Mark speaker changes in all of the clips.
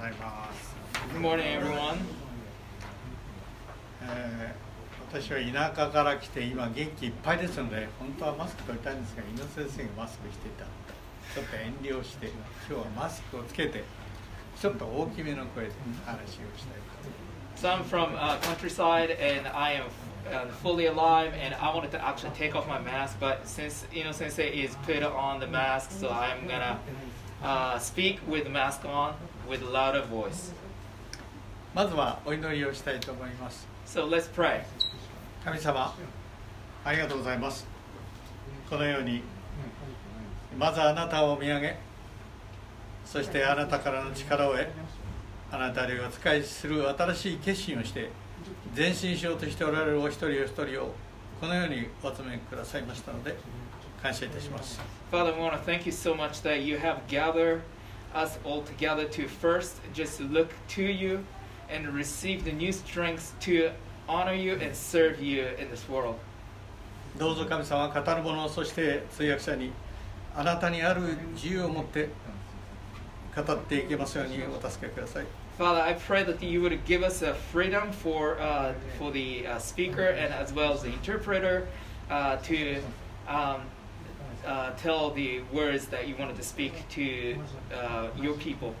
Speaker 1: ございます、
Speaker 2: Good morning, everyone.
Speaker 1: えー私は田舎から来て今元気いっぱいですので本当はマスク取りたいんですが猪野先生がマスクしていたちょっと遠慮して今日はマスクをつけてちょっと大きめの声で話をしたいと
Speaker 2: So I'm from uh, countryside, and I am uh, fully alive, and I wanted to actually take off my mask, but since Ino Sensei is put on the mask, so I'm gonna uh, speak with the mask on with louder voice.
Speaker 1: まずはお祈りをしたいと思います
Speaker 2: So let's pray.
Speaker 1: 神様ありがとうございますこのようにまずあなたを見上げそしてあなたからの力を得あなたにお使いする新しい決心をして前進しようとしておられるお一人お一人をこのようにお集めくださいましたので感謝いたします
Speaker 2: Father, we want to thank you so much that you have gathered us all together to first just look to you and receive the new strength to honor you and serve you in this world.
Speaker 1: どうぞ神様語る者そして通訳者にあなたにある自由を持って語っていけますようにお助けください
Speaker 2: Father, I pray that you would give us a freedom for uh, for the uh, speaker and as well as the interpreter uh, to um, uh, tell the words that you wanted to speak to uh, your people.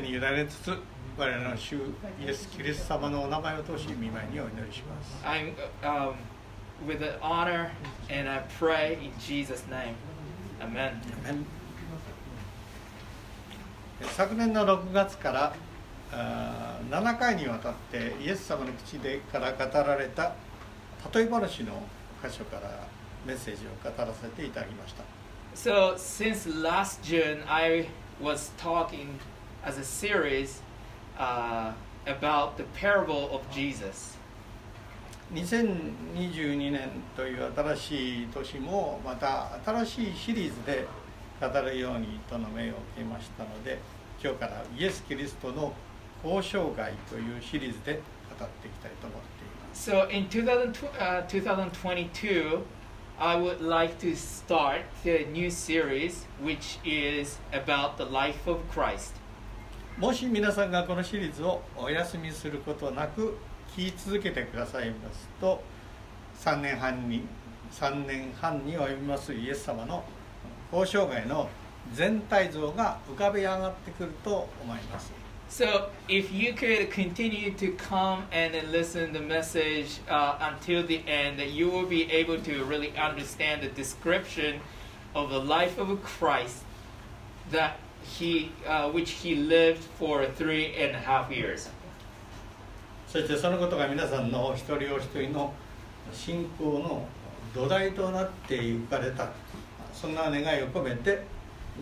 Speaker 1: に委ねつつ我らの主イエス・キリスト様のお名前を通し見舞いにお祈りします
Speaker 2: I'm um, with honor and I pray in Jesus' name. Amen.
Speaker 1: 昨年の6月からあー7回にわたってイエス様の口でから語られた例え話の箇所からメッセージを語らせていただきました
Speaker 2: So since last June, I was talking as a series uh, about the parable of Jesus.
Speaker 1: 2022年という新しい年もまた新しいシリーズで語るようにとの命を受けましたので今日からイエス・キリストの交渉外というシリーズで語っていきたいと思っています
Speaker 2: So in 2000, uh, 2022, I would like to start the new series, which is about the life of Christ.
Speaker 1: もし皆さんがこのシリーズをお休みすることなく聞き続けてくださいますと3年半に3年半に及びますイエス様の交渉外の全体像が浮かび上がってくると思います
Speaker 2: So if you could continue to come and then listen the message uh, until the end, that you will be able to really understand the description of the life of Christ that he, uh, which he lived for three and a half years.
Speaker 1: そしてそのことが皆さんのお一人お一人の信仰の土台となっていかれたそんな願いを込めて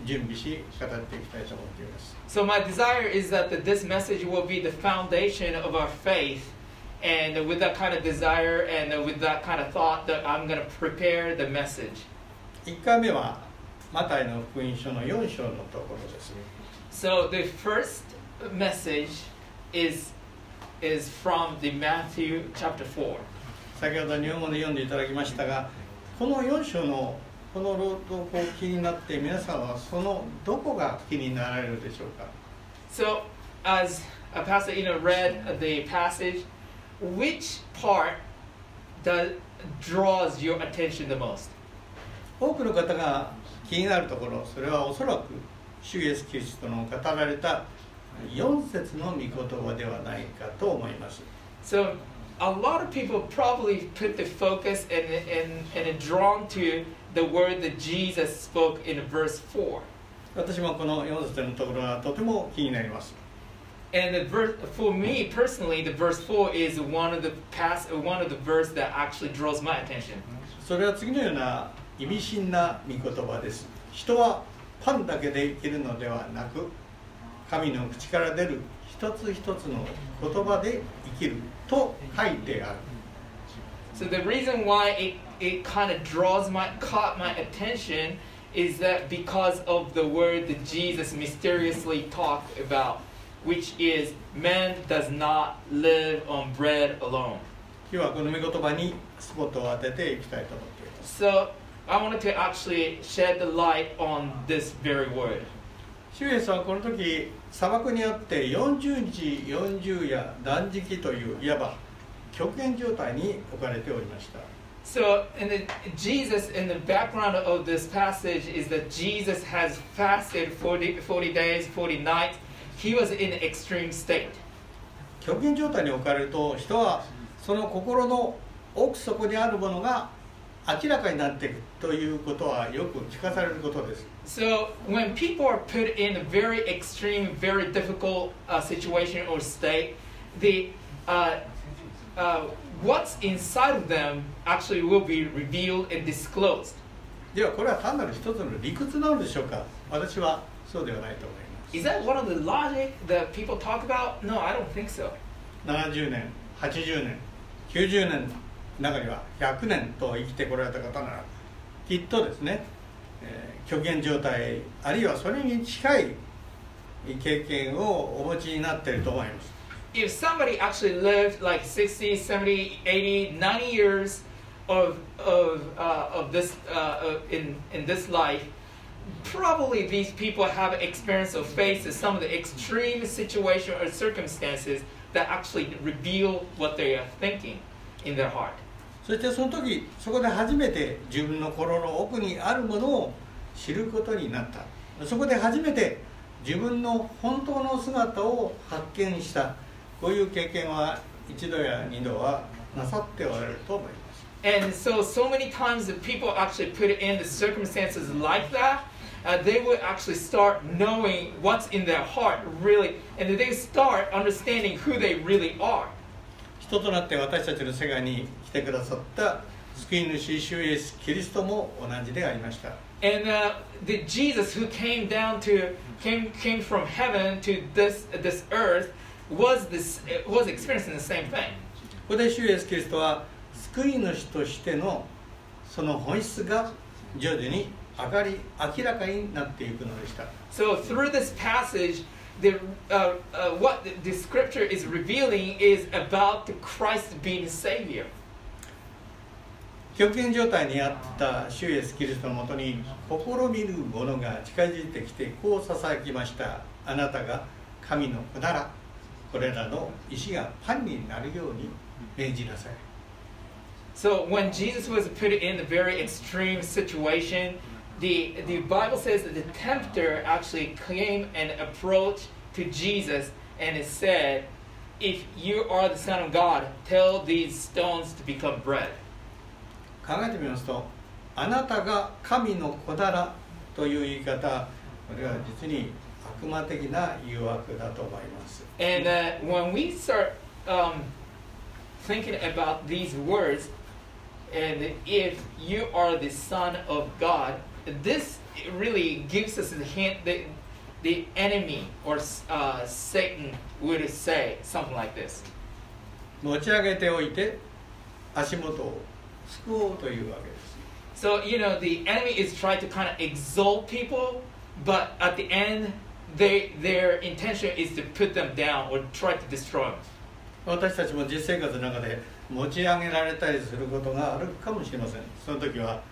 Speaker 1: 準備し語っていきたいと思っています
Speaker 2: So my desire is that this message will be the foundation of our faith. And with that kind of desire and with that kind of thought, that I'm going to prepare the message.
Speaker 1: 1回目はマタイの福音書の4章のところです
Speaker 2: So the first message is is from the Matthew chapter 4.
Speaker 1: 先ほど日本語で読んでいただきましたがこの4章のこの朗読を気になって皆さんはそのどこが気になられるでしょうか
Speaker 2: So as pastor know read the passage, which part does draws your attention the most?
Speaker 1: 多くの方が気になるところそれはおそらく主イエス・キリストの語られた4節の御言葉ではないかと思います
Speaker 2: So a lot of people probably put the focus and and and drawn to the word that Jesus spoke in verse 4.
Speaker 1: 私もこの4節のところはとても気になります。それは次のような意味深な見言葉です。人はパンだけで生きるのではなく、神の口から出る一つ一つの言葉で生きると書いてある。
Speaker 2: So the it kind of draws my caught my attention is that because of the word that Jesus mysteriously talked about, which is man does not live on bread alone.
Speaker 1: 今日はこの御言葉にスポットを当てていきたいと思っています
Speaker 2: So I wanted to actually shed the light on this very word.
Speaker 1: 主イエスはこの時砂漠にあって40日40夜断食といういわば極限状態に置かれておりました
Speaker 2: So, and the, Jesus, in the background of this passage, is that Jesus has fasted 40, 40 days, 40 nights. He was in extreme state.
Speaker 1: 極限状態に置かれると人はその心の奥底にあるものが明らかになっていくということはよく聞かされることです
Speaker 2: So, when people are put in a very extreme, very difficult uh, situation or state, the uh, uh, what's inside of them actually will be revealed and disclosed.
Speaker 1: ではこれは単なる一つの理屈なのでしょうか私はそうではないと思います
Speaker 2: Is that one of the logic that people talk about? No, I don't think so.
Speaker 1: 70年80年90年中には100年と生きてこられた方ならきっとですね、えー極限状態あるいはそれに近い経験をお持ちになっていると思います
Speaker 2: If somebody actually lived like 60, 70, 80, 90 years of, of, uh, of this uh, in, in this life, probably these people have experience or faced some of the extreme situation or circumstances that actually reveal what they are thinking in their heart.
Speaker 1: そしてその時そこで初めて自分の心の奥にあるものを知ることになったそこで初めて自分の本当の姿を発見したこういう経験は一度や二度はなさっておられると思います
Speaker 2: And so, so many times that people actually put in the circumstances like that, uh, they would actually start knowing what's in their heart, really, and they start understanding who they really are.
Speaker 1: 人となって私たちの世界に来てくださった救い主主イエスキリストも同じでありました
Speaker 2: And uh, the Jesus who came down to came came from heaven to this this earth was this was experiencing the same thing.
Speaker 1: ここで主イエスキリストは救い主としてのその本質が徐々に明かり明らかになっていくのでした
Speaker 2: So through this passage, the uh, uh, what the, the scripture is revealing is about the Christ being Savior.
Speaker 1: 極限状態にあった主イエスキリストのもとに試みる者が近づいてきてこうささやきましたあなたが神の子ならこれらの石がパンになるように命じなさい
Speaker 2: So when Jesus was put in a very extreme situation, the the Bible says that the tempter actually came and approached to Jesus and it said, "If you are the Son of God, tell these stones to become bread."
Speaker 1: 考えてみますとあなたが神の子ならという言い方これは実に悪魔的な誘惑だと思います
Speaker 2: And uh, when we start um, thinking about these words, and if you are the Son of God, this really gives us a hint that the enemy or uh, Satan would say something like this.
Speaker 1: 持ち上げておいて足元を救おうというわけです
Speaker 2: So, you know, the enemy is trying to kind of exalt people, but at the end, they, their intention is to put them down or try to destroy them.
Speaker 1: 私たちも実生活の中で持ち上げられたりすることがあるかもしれませんその時は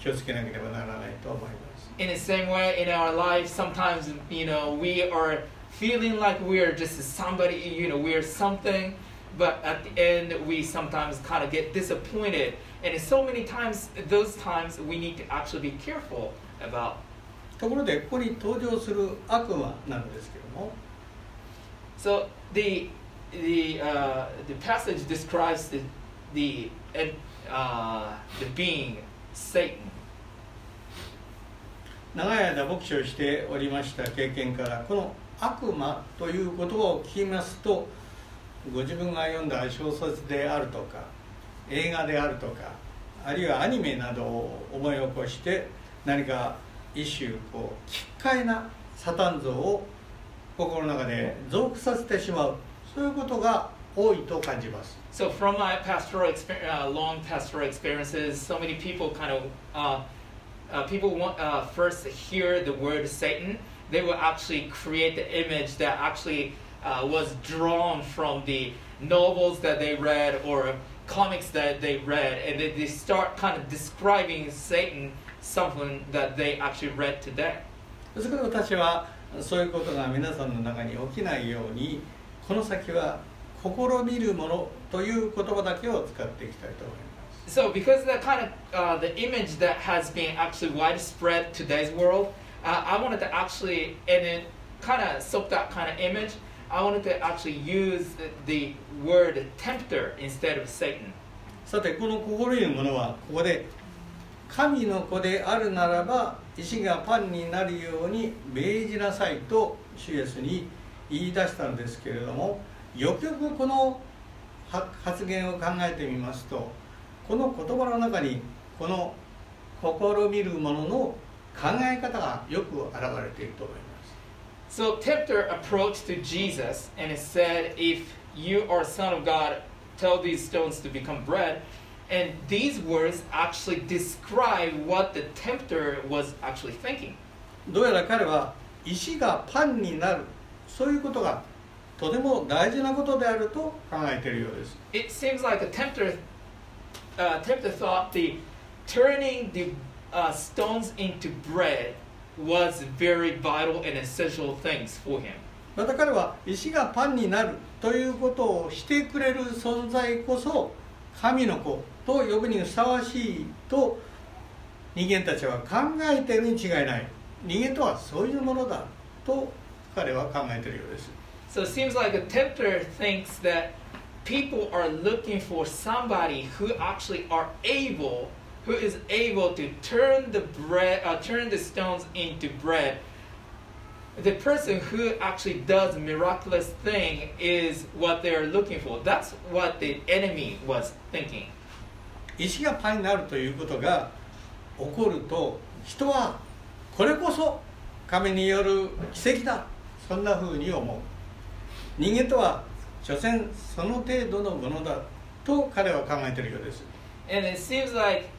Speaker 1: 気をつけなければならないと思います
Speaker 2: in the same way in our lives sometimes you know we are feeling like we're just somebody you know we're something but at the end we sometimes kind of get disappointed and so many times those times we need to actually be careful about
Speaker 1: ところでここに登場する悪魔なのですけども。
Speaker 2: So the the uh, the passage describes the the uh, the being satan.
Speaker 1: 長い間牧師をしておりました経験からこの悪魔という言葉を聞きますとご自分が読んだ小説であるとか映画であるとかあるいはアニメなどを思い起こして何か一種こう奇怪なサタン像を心の中で増幅させてしまうそういうことが多いと感じます
Speaker 2: So from my pastoral exper- uh, long pastoral experiences, so many people kind of uh, uh, people want uh, first hear the word Satan. They will actually create the image that actually uh, was drawn from the novels that they read or comics that they read, and then they start kind of describing Satan something that they actually read today.
Speaker 1: そこで私はそういうことが皆さんの中に起きないようにこの先は試みるものという言葉だけを使っていきたいと思います
Speaker 2: So, because the kind of uh, the image that has been actually widespread today's world, uh, I wanted to actually and then kind of soak that kind of image. I wanted to actually use the, word tempter instead of Satan.
Speaker 1: さてこの心いうものはここで神の子であるならば石がパンになるように命じなさいと主イエスに言い出したんですけれどもよくよくこの発言を考えてみますとこの言葉の中にこの試みるものの考え方がよく現れていると思います。
Speaker 2: So tempter approached to Jesus and said, "If you are son of God, tell these stones to become bread." And these words actually describe what the tempter was actually thinking.
Speaker 1: どうやら彼は石がパンになるそういうことがとても大事なことであると考えているようです。
Speaker 2: It seems like the tempter, uh, tempter thought the turning the uh, stones into bread was very vital and essential things for him.
Speaker 1: また彼は石がパンになるということをしてくれる存在こそ神の子 と呼ぶにふさわしいと人間たちは考えているに違いない人間とはそういうものだと彼は考えているようです
Speaker 2: So it seems like a tempter thinks that people are looking for somebody who actually are able, who is able to turn the bread, uh, turn the stones into bread. The person who actually does miraculous thing is what they are looking for. That's what the enemy was thinking.
Speaker 1: 石がパンになるということが起こると人はこれこそ神による奇跡だそんなふうに思う人間とは所詮その程度のものだと彼は考えているようです
Speaker 2: And it seems like,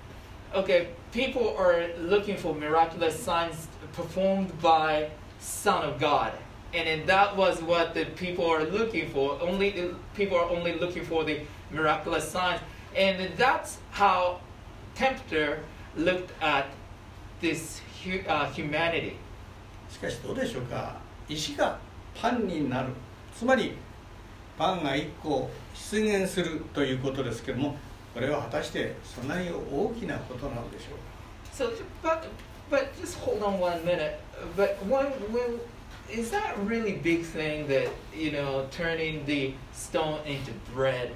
Speaker 2: okay, people are looking for miraculous signs performed by Son of God. And then that was what the people are looking for. Only the people are only looking for the miraculous signs. And that's how Tempter looked at this hu- uh, humanity.
Speaker 1: しかしどうでしょうか石がパンになるつまりパンが1個出現するということですけどもこれは果たしてそんなに大きなことなのでしょうか
Speaker 2: So, but, but just hold on one minute. But when, when is that really big thing that you know turning the stone into bread?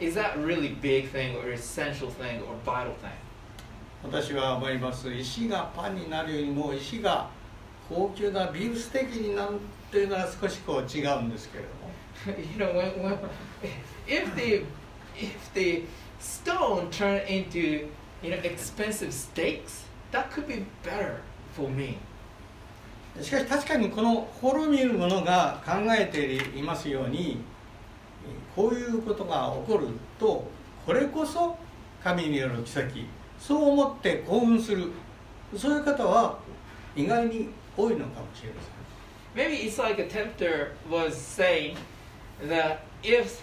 Speaker 2: Is that really big thing or essential thing or vital thing?
Speaker 1: 私は思います石がパンになるよりも石が高級なビーフステーキになるというのは少しこう違うんですけれども
Speaker 2: you know, when, when if the if the stone turned into you know expensive steaks, that could be better for me.
Speaker 1: しかし確かにこの滅びる者が考えていますようにこういうことが起こるとこれこそ神による奇跡そう思って興奮するそういう方は意外に多いのかもしれません
Speaker 2: Maybe it's like a tempter was saying that if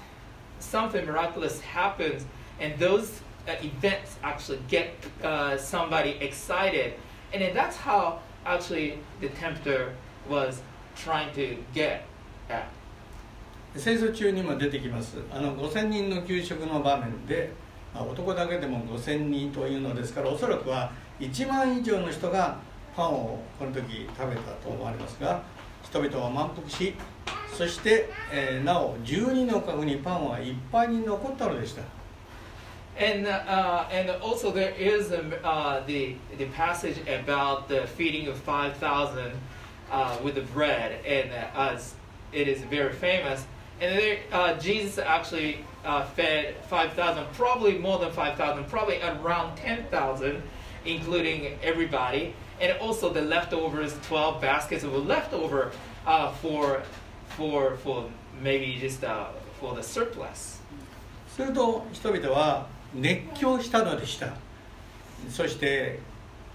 Speaker 2: something miraculous happens and those uh, events actually get uh, somebody excited, and then that's how actually the tempter was trying to get at.
Speaker 1: 戦争中にも出てきますあの5,000人の給食の場面で、男だけでも5,000人というのですからおそらくは1万以上の人がパンをこの時食べたと思われますが人々は満腹しそして、えー、なお12の家具にパンはいっぱいに残ったのでした。
Speaker 2: And, and also, there is a, the, the passage about the feeding of 5,000 uh, with the bread, and as it is very famous. And there, uh, Jesus actually uh, fed five thousand, probably more than five thousand, probably around ten thousand, including everybody. And also the leftovers, twelve baskets of leftover uh, for for for maybe just uh, for the surplus.
Speaker 1: すると人々は熱狂したのでしたそして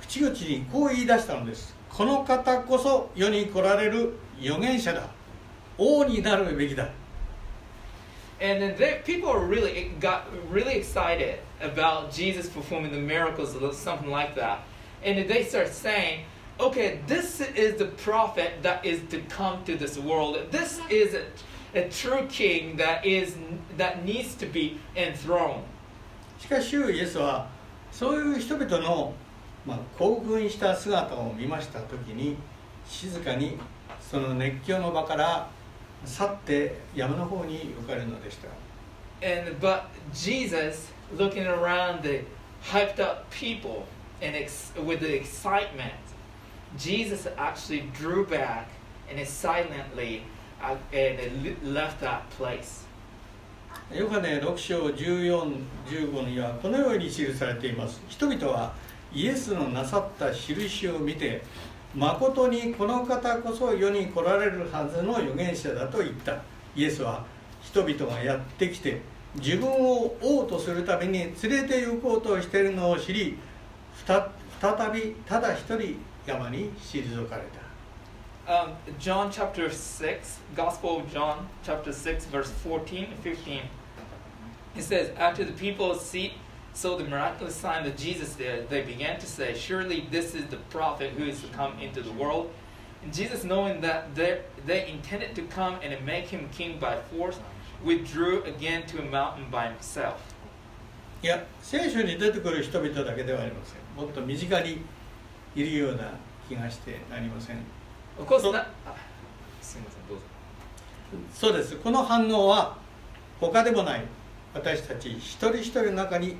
Speaker 1: 口々にこう言い出したのですこの方こそ世に来られる預言者だ王になるべきだ
Speaker 2: And then they, people are really got really excited about Jesus performing the miracles or something like that. And then they start saying, okay, this is the prophet that is to come to this world. This is a, a true king that is that needs to be enthroned.
Speaker 1: しかし主イエスはそういう人々の、まあ、興奮した姿を見ました時に静かにその熱狂の場から 去って山の方に行かれるのでした
Speaker 2: And but Jesus, looking around the hyped up people and ex, with the excitement, Jesus actually drew back and silently uh, and le- left that place.
Speaker 1: ヨハネ6章1415にはこのように記されています人々はイエスのなさった印を見て誠にこの方こそ世に来られるはずの預言者だと言ったイエスは人々がやってきて自分を王とするために連れて行こうとしているのを知りふた再びただ一人山に退かれた
Speaker 2: Um, John chapter 6, Gospel of John chapter 6, verse 14 and 15. It says, After the people see, saw the miraculous sign of Jesus there, they began to say, Surely this is the prophet who is to come into the world. And Jesus, knowing that they, they intended to come and make him king by force, withdrew again to a mountain by himself.
Speaker 1: いや聖書に出てくる人々だけではありませんもっと身近にいるような気がしてなりません
Speaker 2: Of course,
Speaker 1: So-
Speaker 2: not. ah, すいませんどうぞ
Speaker 1: そうですこの反応は他でもない私たち一人一人の中に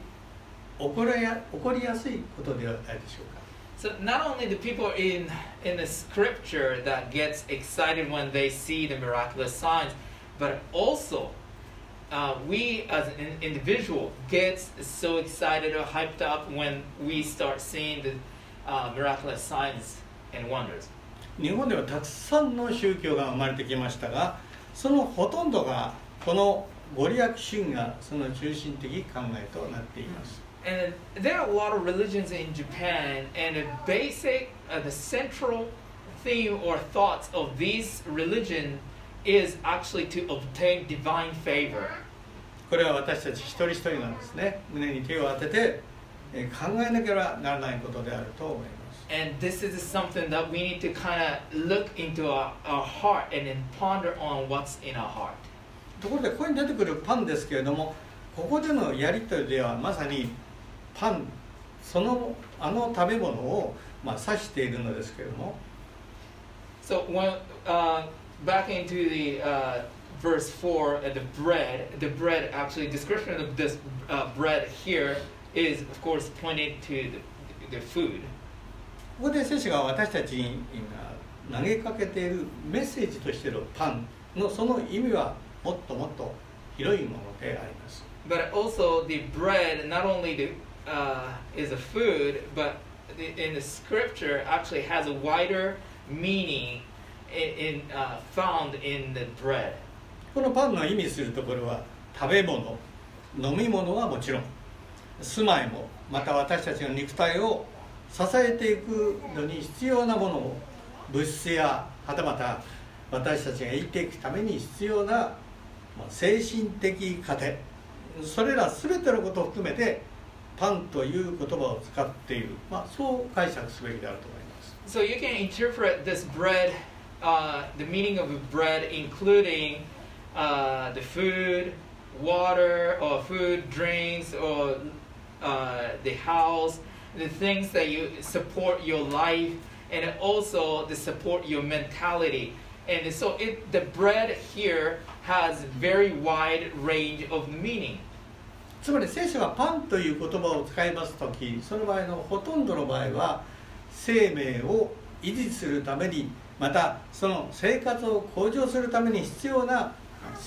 Speaker 1: 起こりや起こりやすいことではないでしょうか
Speaker 2: So not only the people in in the scripture that gets excited when they see the miraculous signs, but also uh, we as an individual gets so excited or hyped up when we start seeing the uh, miraculous signs and wonders.
Speaker 1: 日本ではたくさんの宗教が生まれてきましたがそのほとんどがこのご利益主義がその中心的考えとなっています
Speaker 2: And there are a lot of religions in Japan, and the basic, uh, the central theme or thoughts of these religion is actually to obtain divine favor.
Speaker 1: これは私たち一人一人がですね胸に手を当ててえー考えなければならないことであると思います
Speaker 2: And this is something that we need to kind of look into our, our heart and then ponder on what's in our heart.
Speaker 1: ところでここに出てくるパンですけれどもここでのやり取りではまさに パンそのあの食べ物を、まあ、指しているのですけれども
Speaker 2: So when uh, back into the uh, verse four, uh, the bread, the bread actually description of this uh, bread here is of course pointed to the, the food.
Speaker 1: ここで聖書が私たちに今投げかけているメッセージとしてのパンのその意味はもっともっと広いものであります
Speaker 2: But also the bread not only the, uh, is a food, but the, in the scripture actually has a wider meaning in, in uh, found in the bread.
Speaker 1: このパンの意味するところは食べ物飲み物はもちろん住まいもまた私たちの肉体を支えていくのに必要なものを物質やはたまた私たちが生きていくために必要なまあ精神的糧それら全てのことを含めてパンという言葉を使っている、まあ、そう解釈すべきであると思います。
Speaker 2: So you can interpret this bread, uh, the meaning of bread, including uh, the food, water, or food, drinks, or uh, the house, the things that you support your life, and also the support your mentality. And so it, the bread here has very wide range of meaning.
Speaker 1: つまり聖書がパンという言葉を使います時その場合のほとんどの場合は生命を維持するためにまたその生活を向上するために必要な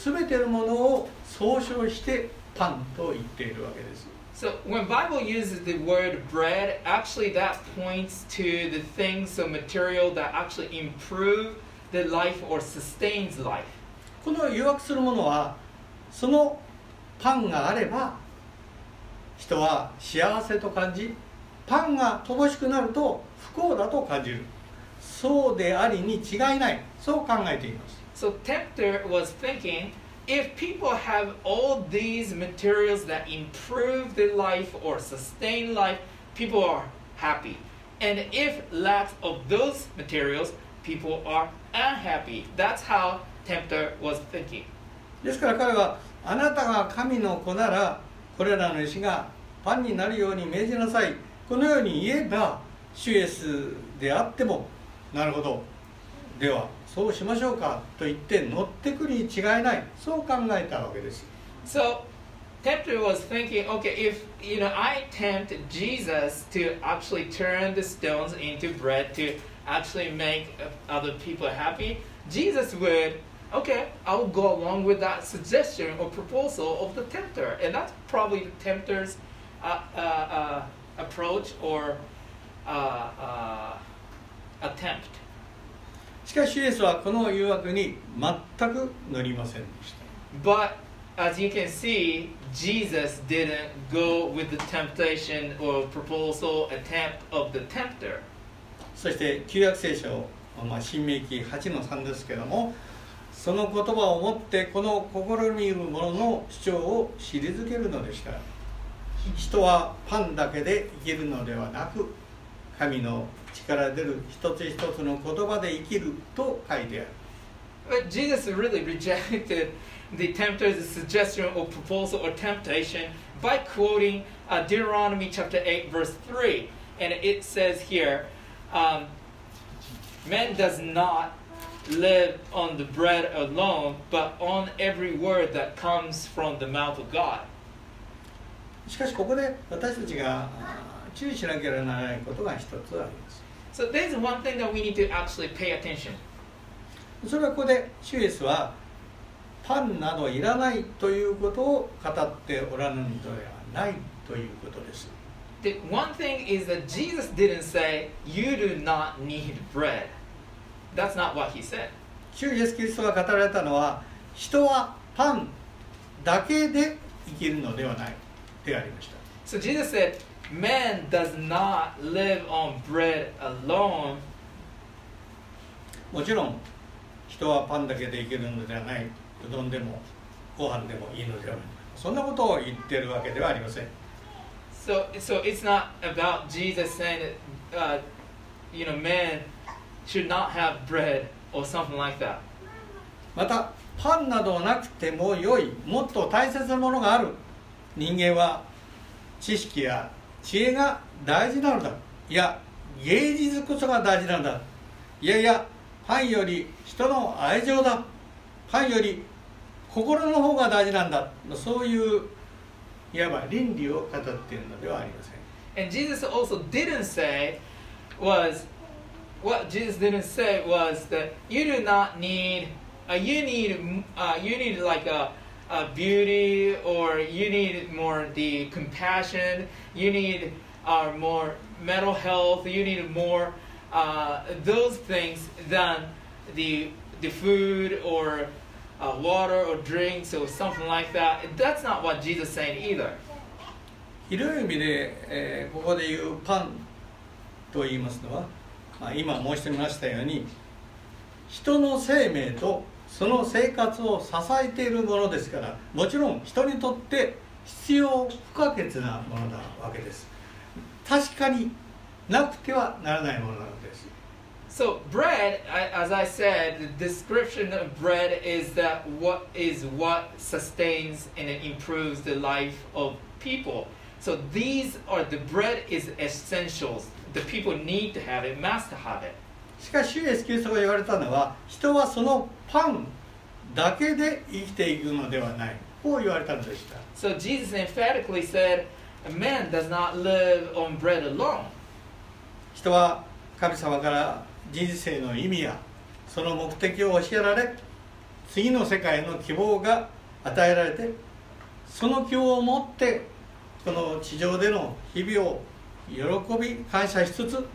Speaker 1: 全てのものを総称してパンと言っているわけです
Speaker 2: So when Bible uses the word bread, actually that points to the things of material that actually improve the life or sustains life.
Speaker 1: この誘惑するものはそのパンがあれば人は幸せと感じパンが乏しくなると不幸だと感じるそうでありに違いないそう考えています
Speaker 2: So Tempter was thinking if people have all these materials that improve their life or sustain life, people are happy. And if lack of those materials, people are unhappy. That's how tempter was thinking.
Speaker 1: ですから彼はあなたが神の子ならこれらの石がパンになるように命じなさいこのように言えば主イエスであってもなるほどではそうしましょうかと言って乗ってくるに違いないそう考えたわけです
Speaker 2: So tempter was thinking, okay, if you know I tempt Jesus to actually turn the stones into bread to actually make other people happy, Jesus would, okay, I will go along with that suggestion or proposal of the tempter, and that's probably the tempter's uh, uh, uh, approach or uh, uh, attempt.
Speaker 1: しかし主イエスはこの誘惑に全く乗りませんでした
Speaker 2: But as you can see, Jesus didn't go with the temptation or proposal attempt of the tempter.
Speaker 1: そして旧約聖書、まあ、新明記8の3ですけども その言葉をもってこの試みる者の主張を退けるのでした人はパンだけで生きるのではなく神の力出る一つ一つの言葉で生きると書いてある
Speaker 2: But Jesus really rejected the tempter's suggestion or proposal or temptation by quoting uh, Deuteronomy chapter 8, verse 3. And it says here, um, Man does not live on the bread alone, but on every word that comes from the mouth of God.
Speaker 1: しかしここで私たちが注意しなければならないことが一つあります
Speaker 2: So there's one thing that we need to actually pay attention.
Speaker 1: それはここで主イエスはパンなどいらないということを語っておらぬのではないということです
Speaker 2: The one thing is that Jesus didn't say, You do not need bread. That's not what he said.
Speaker 1: 主イエス・キリストが語られたのは人はパンだけで生きるのではないでありました
Speaker 2: So Jesus said, Man does not live on bread alone.
Speaker 1: もちろん人はパンだけで生きるのではないうどんでもご飯でもいいのではないそんなことを言ってるわけではありません
Speaker 2: So, so it's not about Jesus saying that, uh, you know, man should not have bread or something like that.
Speaker 1: またパンなどなくても良いもっと大切なものがある。人間は知識や知恵が大事なのだ。いや芸術こそが大事なんだ。いやいやパンより人の愛情だ。パンより心の方が大事なんだ。そういういわば倫理を語っているのではありません。
Speaker 2: And Jesus also didn't say was what Jesus didn't say was that you do not need uh, you need uh, you need like a, a beauty or you need more the compassion you need uh, more mental health you need more uh, those things than the the food or uh, water or drinks or something like that that's not what Jesus is saying either
Speaker 1: 広い意味で、えーここで言うパンと言いますのは、 まあ、今申してみましたように人の生命とその生活を支えているものですからもちろん人にとって必要不可欠なものなわけです確かになくてはならないものなのです
Speaker 2: So bread, as I said, the description of bread is that what is what sustains and improves the life of people. So these are the bread is essentials. The people need to have it, must have it.
Speaker 1: しかし主イエスキリストが言われたのは人はそのパンだけで生きていくのではないこう言われたのでした
Speaker 2: So Jesus emphatically said, "A man does not live on bread alone."
Speaker 1: 人は神様から人生の意味やその目的を教えられ次の世界の希望が与えられてその希望を持ってこの地上での日々を喜び感謝しつつ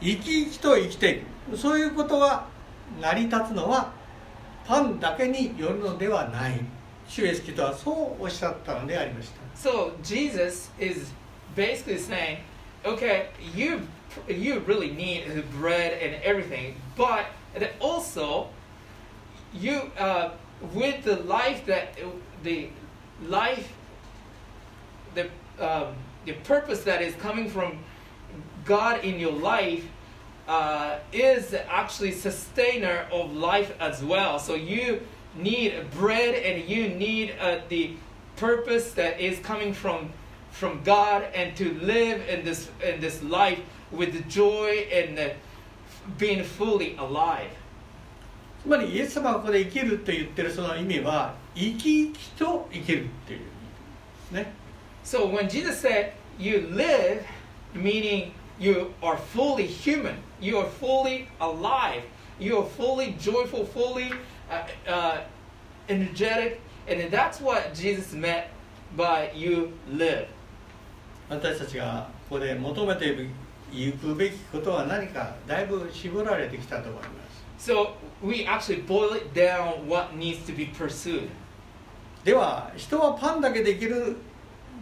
Speaker 1: 生き生きと生きていくそういうことが成り立つのはパンだけによるのではない主イエスキリストはそうおっしゃったのでありました
Speaker 2: So Jesus is basically saying, okay, you you really need the bread and everything, but also you uh, with the life that the life the um, the purpose that is coming from God in your life uh, is actually sustainer of life as well. So you need bread and you need uh, the purpose that is coming from from God and to live in this in this life with joy and uh, being fully alive.
Speaker 1: つまりイエス様がここで生きると言ってるその意味は生き生きと生きるっていう意味ですね
Speaker 2: So when Jesus said you live, meaning you are fully human, you are fully alive, you are fully joyful, fully uh, uh, energetic, and that's what Jesus meant by you live.
Speaker 1: 私たちがここで求めていくべきことは何かだいぶ絞られてきたと思います
Speaker 2: So we actually boil it down what needs to be pursued.
Speaker 1: では人はパンだけできる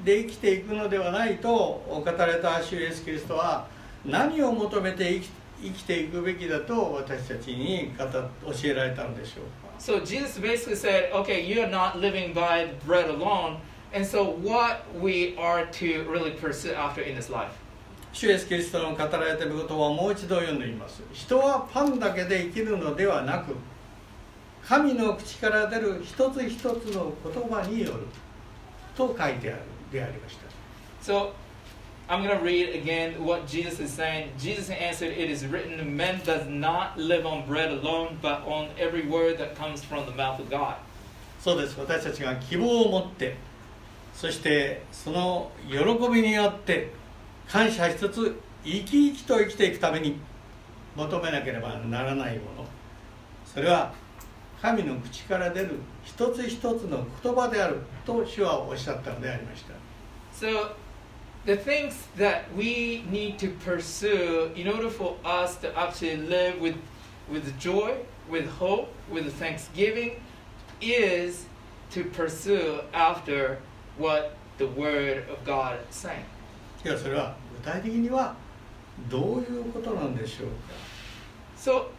Speaker 1: で生きていくのではないと語られた主イエス・キリストは何を求めて生き生きていくべきだと私たちに語教えられたのでしょうか
Speaker 2: ？So Jesus basically said, okay, you're not living by bread alone. And so what we are to really pursue after in this life.
Speaker 1: 主イエス・キリストの語られていることはもう一度読んでみます人はパンだけで生きるのではなく神の口から出る一つ一つの言葉によると書いてあるでありました
Speaker 2: So I'm going to read again what Jesus is saying. Jesus answered, It is written, man does not live on bread alone, but on every word that comes from the mouth of God.
Speaker 1: そうです私たちが希望を持ってそしてその喜びによって感謝しつつ生き生きと生きていくために求めなければならないものそれは神の口から出る一つ一つの言葉であると主はおっしゃったのでありました
Speaker 2: So the things that we need to pursue in order for us to actually live with, with joy, with hope, with thanksgiving is to pursue after what the Word of God is saying.
Speaker 1: ではそれは具体的にはどういうことなんでしょうか
Speaker 2: So,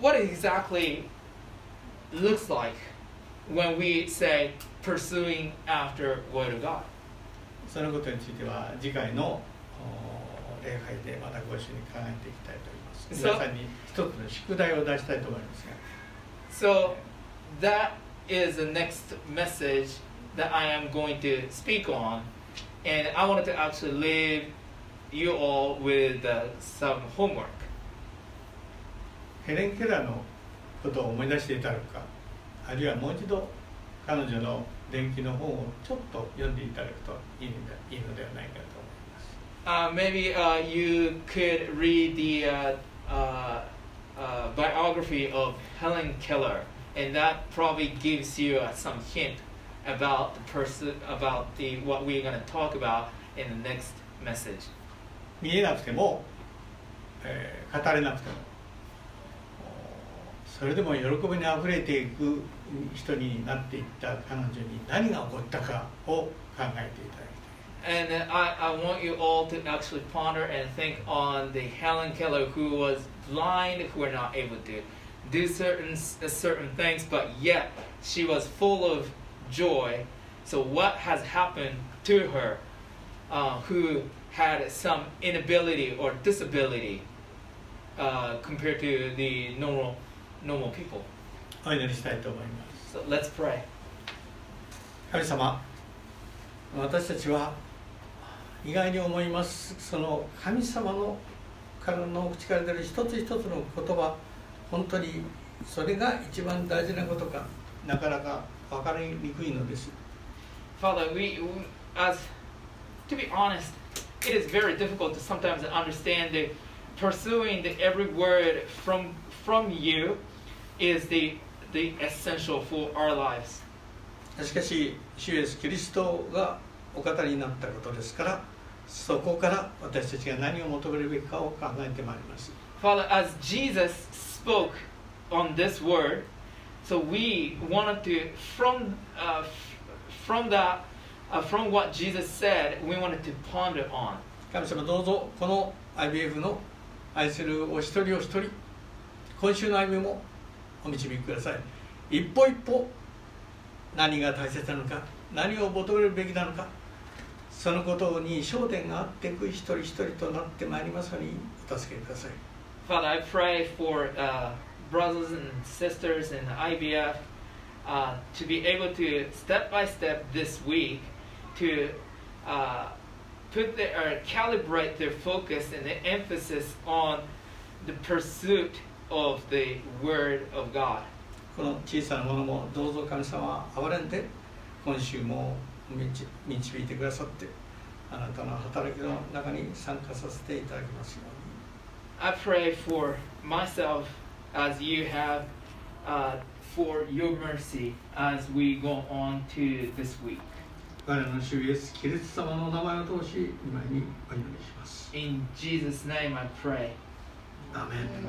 Speaker 2: what exactly looks like when we say pursuing after Word of God?
Speaker 1: そのことについては次回のお礼拝でまたご一緒に考えていきたいと思います皆さんに一つの宿題を出したいと思いますが
Speaker 2: So, that is the next message that I am going to speak on. And I wanted to actually leave you all with uh, some homework.
Speaker 1: ヘレン・ケラーのことを思い出していただくかあるいはもう一度彼女の伝記の本をちょっと読んでいただくといいのでいいのではないかと思います
Speaker 2: Uh, maybe uh, you could read the uh, uh, uh, biography of Helen Keller, and that probably gives you uh, some hint about the person, about the what we're going to talk about in the next message.
Speaker 1: 見えなくても、えー語れなくてもおそれでも喜びにあふれていく人になっていった彼女に何が起こったかを考えていただきたい
Speaker 2: And uh, I, I want you all to actually ponder and think on the Helen Keller who was blind, who were not able to do certain uh, certain things, but yet she was full of joy. So what has happened to her, uh, who had some inability or disability uh, compared to the normal normal people?
Speaker 1: お祈りしたいと思います
Speaker 2: So let's pray.
Speaker 1: 神様私たちは意外に思いますその神様のからの口から出る一つ一つの言葉本当にそれが一番大事なことかなかなか分かりにくいのです
Speaker 2: Father, we, as to be honest, it is very difficult to sometimes understand the pursuing the every word from from you is the the essential for our lives.
Speaker 1: しかし主イエスキリストがお語りになったことですからそこから私たちが何を求めるべきかを考えてまいります
Speaker 2: Father, as Jesus spoke on this word, so we wanted to from uh, from that uh, from what Jesus said, we wanted to ponder on.
Speaker 1: 神様どうぞこの IBF の愛するお一人お一人今週の歩みもお導きください一歩一歩何が大切なのか何を求めるべきなのかそのことに焦点があっていく一人一人となってまいりますようにお助けください
Speaker 2: Father, I pray for uh, brothers and sisters in IBF uh, to be able to step by step this week to uh, put their or calibrate their focus and the emphasis on the pursuit of the Word of God.
Speaker 1: この小さなものもどうぞ神様は憐れんで今週も導導いてくださってあなたの働きの中に参加させていただきますように
Speaker 2: I pray for myself as you have uh, for your mercy as we go on to this week.
Speaker 1: 我らの主イエスキリスト様の名前を通し今にお祈りします
Speaker 2: In Jesus' name I pray.
Speaker 1: アーメン